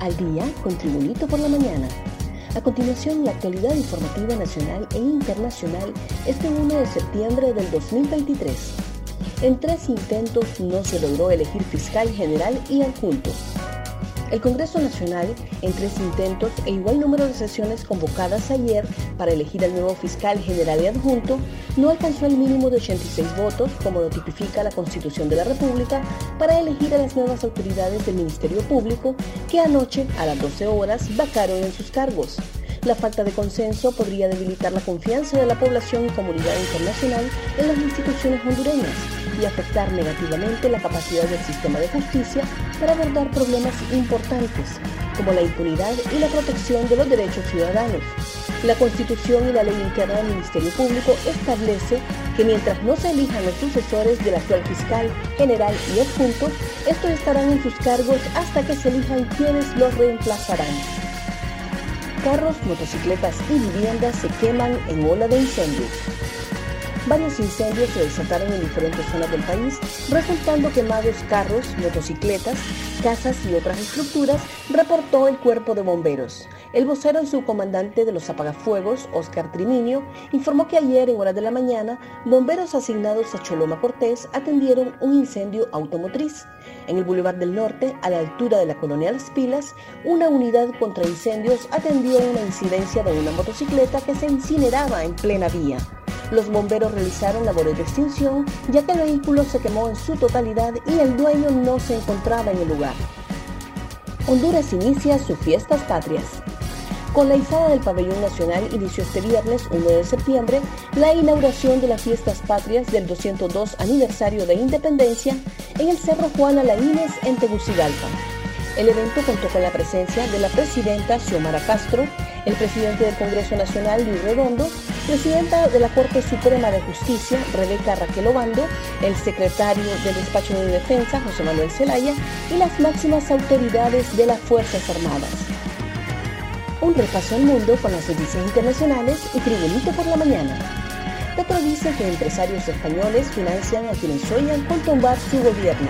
Al día con Tribunito por la mañana. A continuación, la actualidad informativa nacional e internacional este 1 de septiembre del 2023. En tres intentos no se logró elegir fiscal general y adjunto. El Congreso Nacional, en tres intentos e igual número de sesiones convocadas ayer para elegir al nuevo fiscal general y adjunto, no alcanzó el mínimo de 86 votos, como lo tipifica la Constitución de la República, para elegir a las nuevas autoridades del Ministerio Público que anoche, a las 12 horas, vacaron en sus cargos. La falta de consenso podría debilitar la confianza de la población y comunidad internacional en las instituciones hondureñas y afectar negativamente la capacidad del sistema de justicia para abordar problemas importantes como la impunidad y la protección de los derechos ciudadanos. La Constitución y la ley interna del Ministerio Público establece que mientras no se elijan los sucesores del actual fiscal, general y adjunto, estos estarán en sus cargos hasta que se elijan quienes los reemplazarán. Carros, motocicletas y viviendas se queman en ola de incendios. Varios incendios se desataron en diferentes zonas del país, resultando quemados carros, motocicletas, casas y otras estructuras, reportó el cuerpo de bomberos. El vocero y subcomandante de los apagafuegos, Oscar Triminio, informó que ayer en horas de la mañana, bomberos asignados a Choloma Cortés atendieron un incendio automotriz. En el Boulevard del Norte, a la altura de la colonia Las Pilas, una unidad contra incendios atendió una incidencia de una motocicleta que se incineraba en plena vía. Los bomberos realizaron labores de extinción ya que el vehículo se quemó en su totalidad y el dueño no se encontraba en el lugar. Honduras inicia sus fiestas patrias. Con la izada del pabellón nacional inició este viernes 1 de septiembre la inauguración de las fiestas patrias del 202 aniversario de independencia en el Cerro Juan Alaínez en Tegucigalpa. El evento contó con la presencia de la presidenta Xiomara Castro, el presidente del Congreso Nacional Luis Redondo, presidenta de la Corte Suprema de Justicia Rebeca Raquel Obando, el secretario del Despacho de Defensa José Manuel Zelaya y las máximas autoridades de las Fuerzas Armadas. Un repaso al mundo con las noticias internacionales y Tribunito por la mañana. Petro dice que empresarios españoles financian a quienes sueñan con tumbar su gobierno.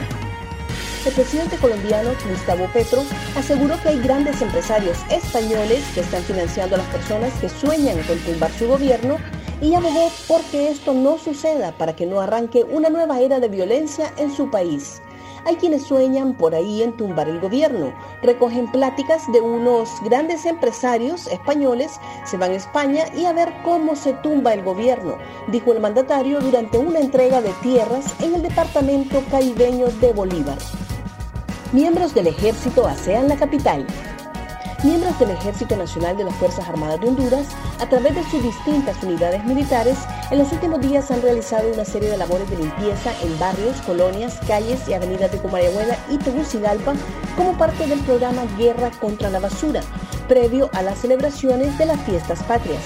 El presidente colombiano Gustavo Petro aseguró que hay grandes empresarios españoles que están financiando a las personas que sueñan con tumbar su gobierno y abogó porque esto no suceda para que no arranque una nueva era de violencia en su país. Hay quienes sueñan por ahí en tumbar el gobierno. Recogen pláticas de unos grandes empresarios españoles, se van a España y a ver cómo se tumba el gobierno, dijo el mandatario durante una entrega de tierras en el departamento caribeño de Bolívar. Miembros del ejército asean la capital. Miembros del Ejército Nacional de las Fuerzas Armadas de Honduras, a través de sus distintas unidades militares, en los últimos días han realizado una serie de labores de limpieza en barrios, colonias, calles y avenidas de Comayagüela y Tegucigalpa como parte del programa Guerra contra la Basura, previo a las celebraciones de las fiestas patrias.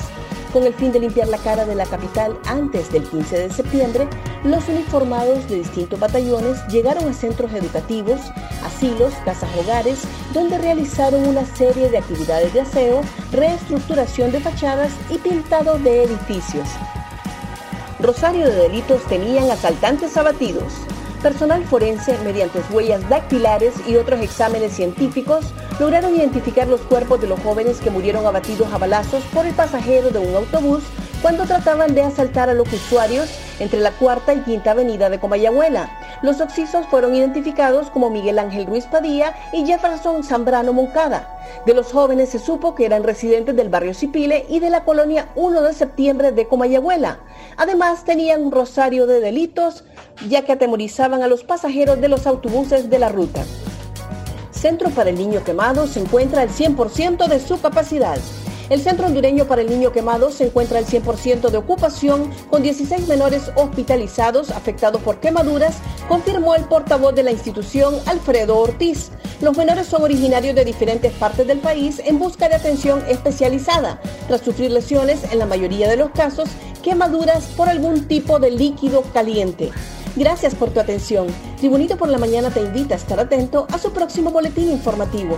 Con el fin de limpiar la cara de la capital antes del 15 de septiembre, los uniformados de distintos batallones llegaron a centros educativos, asilos, casas hogares, donde realizaron una serie de actividades de aseo, reestructuración de fachadas y pintado de edificios. Rosario de delitos tenían asaltantes abatidos. Personal forense, mediante huellas dactilares y otros exámenes científicos, lograron identificar los cuerpos de los jóvenes que murieron abatidos a balazos por el pasajero de un autobús cuando trataban de asaltar a los usuarios entre la cuarta y quinta avenida de Comayagüela. Los occisos fueron identificados como Miguel Ángel Ruiz Padilla y Jefferson Zambrano Moncada. De los jóvenes se supo que eran residentes del barrio Cipile y de la colonia 1 de septiembre de Comayagüela. Además tenían un rosario de delitos ya que atemorizaban a los pasajeros de los autobuses de la ruta. Centro para el Niño Quemado se encuentra al 100% de su capacidad. El Centro Hondureño para el Niño Quemado se encuentra al 100% de ocupación, con 16 menores hospitalizados afectados por quemaduras, confirmó el portavoz de la institución, Alfredo Ortiz. Los menores son originarios de diferentes partes del país en busca de atención especializada, tras sufrir lesiones, en la mayoría de los casos, quemaduras por algún tipo de líquido caliente. Gracias por tu atención. Tribunito por la Mañana te invita a estar atento a su próximo boletín informativo.